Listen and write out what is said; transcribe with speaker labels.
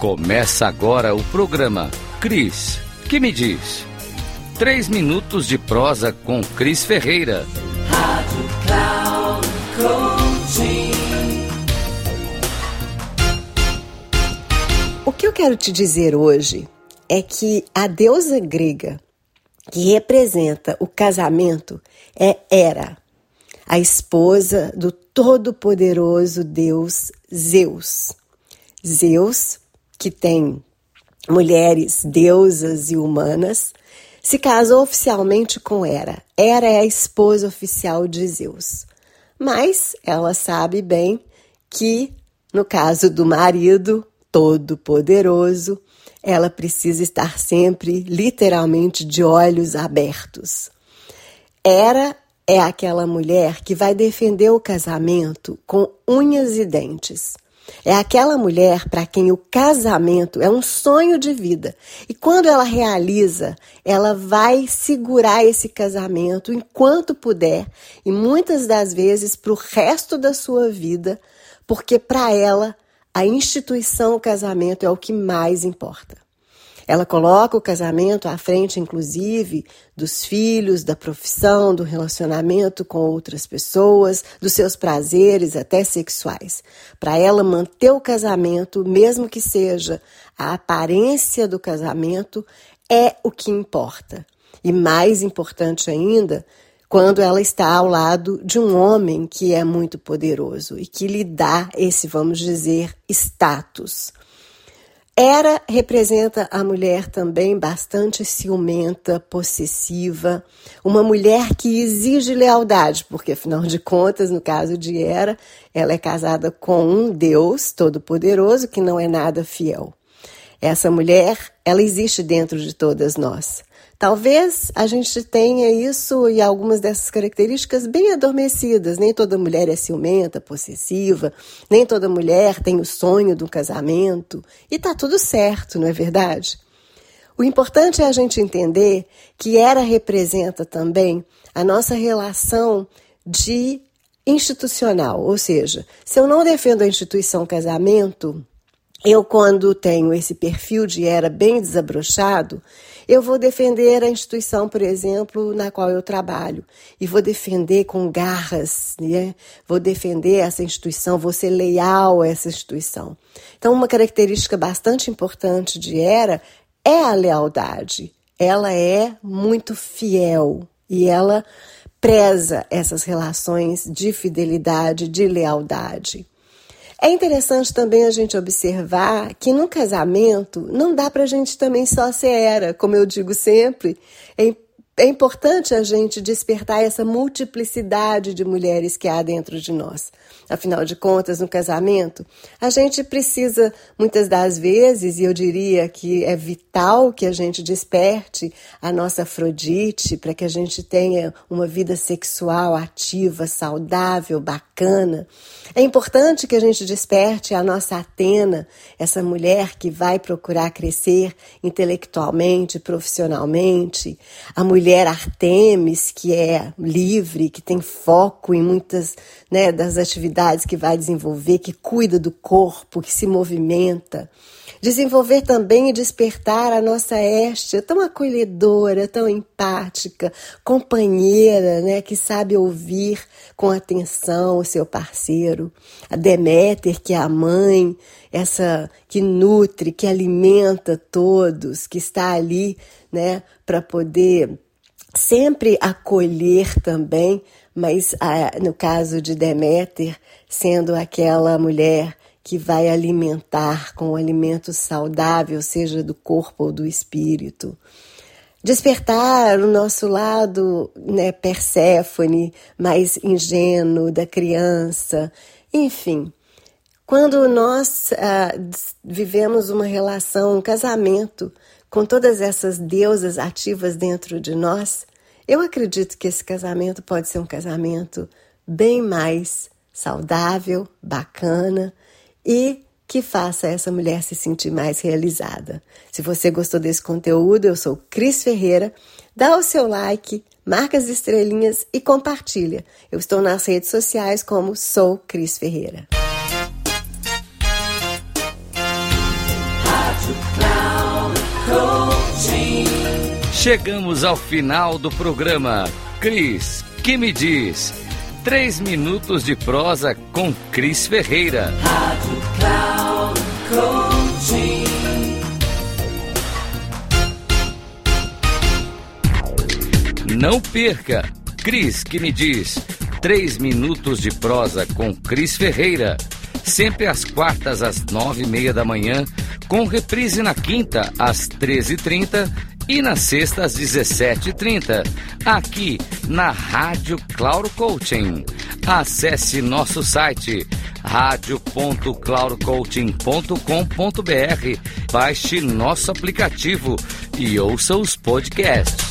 Speaker 1: Começa agora o programa Cris, que me diz? Três minutos de prosa com Cris Ferreira.
Speaker 2: Rádio Cloud.
Speaker 3: O que eu quero te dizer hoje é que a deusa grega que representa o casamento é Hera, a esposa do todo-poderoso deus Zeus. Zeus, que tem mulheres deusas e humanas, se casou oficialmente com Hera. Hera é a esposa oficial de Zeus. Mas ela sabe bem que, no caso do marido todo-poderoso, ela precisa estar sempre, literalmente, de olhos abertos. Hera é aquela mulher que vai defender o casamento com unhas e dentes. É aquela mulher para quem o casamento é um sonho de vida. E quando ela realiza, ela vai segurar esse casamento enquanto puder e muitas das vezes para o resto da sua vida, porque para ela a instituição casamento é o que mais importa. Ela coloca o casamento à frente, inclusive, dos filhos, da profissão, do relacionamento com outras pessoas, dos seus prazeres, até sexuais. Para ela manter o casamento, mesmo que seja a aparência do casamento, é o que importa. E mais importante ainda, quando ela está ao lado de um homem que é muito poderoso e que lhe dá esse, vamos dizer, status. Era representa a mulher também bastante ciumenta, possessiva, uma mulher que exige lealdade, porque afinal de contas, no caso de Hera, ela é casada com um Deus todo-poderoso que não é nada fiel. Essa mulher, ela existe dentro de todas nós. Talvez a gente tenha isso e algumas dessas características bem adormecidas. Nem toda mulher é ciumenta, possessiva, nem toda mulher tem o sonho do casamento. E tá tudo certo, não é verdade? O importante é a gente entender que era representa também a nossa relação de institucional, ou seja, se eu não defendo a instituição casamento, eu quando tenho esse perfil de era bem desabrochado, eu vou defender a instituição, por exemplo, na qual eu trabalho, e vou defender com garras, né? Vou defender essa instituição, vou ser leal a essa instituição. Então, uma característica bastante importante de Era é a lealdade. Ela é muito fiel e ela preza essas relações de fidelidade, de lealdade. É interessante também a gente observar que no casamento não dá para a gente também só ser era, como eu digo sempre. É é importante a gente despertar essa multiplicidade de mulheres que há dentro de nós. Afinal de contas, no casamento, a gente precisa, muitas das vezes, e eu diria que é vital que a gente desperte a nossa Afrodite para que a gente tenha uma vida sexual ativa, saudável, bacana. É importante que a gente desperte a nossa Atena, essa mulher que vai procurar crescer intelectualmente, profissionalmente, a mulher mulher Artemis, que é livre, que tem foco em muitas né, das atividades que vai desenvolver, que cuida do corpo, que se movimenta. Desenvolver também e despertar a nossa Estia, tão acolhedora, tão empática, companheira, né, que sabe ouvir com atenção o seu parceiro. A Deméter, que é a mãe, essa que nutre, que alimenta todos, que está ali, né, para poder sempre acolher também, mas ah, no caso de Deméter, sendo aquela mulher que vai alimentar com um alimento saudável, seja do corpo ou do espírito. Despertar o nosso lado né, Perséfone, mais ingênuo, da criança, enfim. Quando nós ah, vivemos uma relação, um casamento com todas essas deusas ativas dentro de nós, eu acredito que esse casamento pode ser um casamento bem mais saudável, bacana e que faça essa mulher se sentir mais realizada. Se você gostou desse conteúdo, eu sou Cris Ferreira. Dá o seu like, marca as estrelinhas e compartilha. Eu estou nas redes sociais como sou Cris Ferreira.
Speaker 1: Chegamos ao final do programa. Cris, que me diz? Três minutos de prosa com Cris Ferreira.
Speaker 2: Rádio Cloud Coaching.
Speaker 1: Não perca! Cris que me diz. Três minutos de prosa com Cris Ferreira. Sempre às quartas, às nove e meia da manhã, com reprise na quinta, às treze e trinta e na sexta, às dezessete e trinta, aqui na Rádio Claro Coaching. Acesse nosso site radio.claurocoaching.com.br, baixe nosso aplicativo e ouça os podcasts.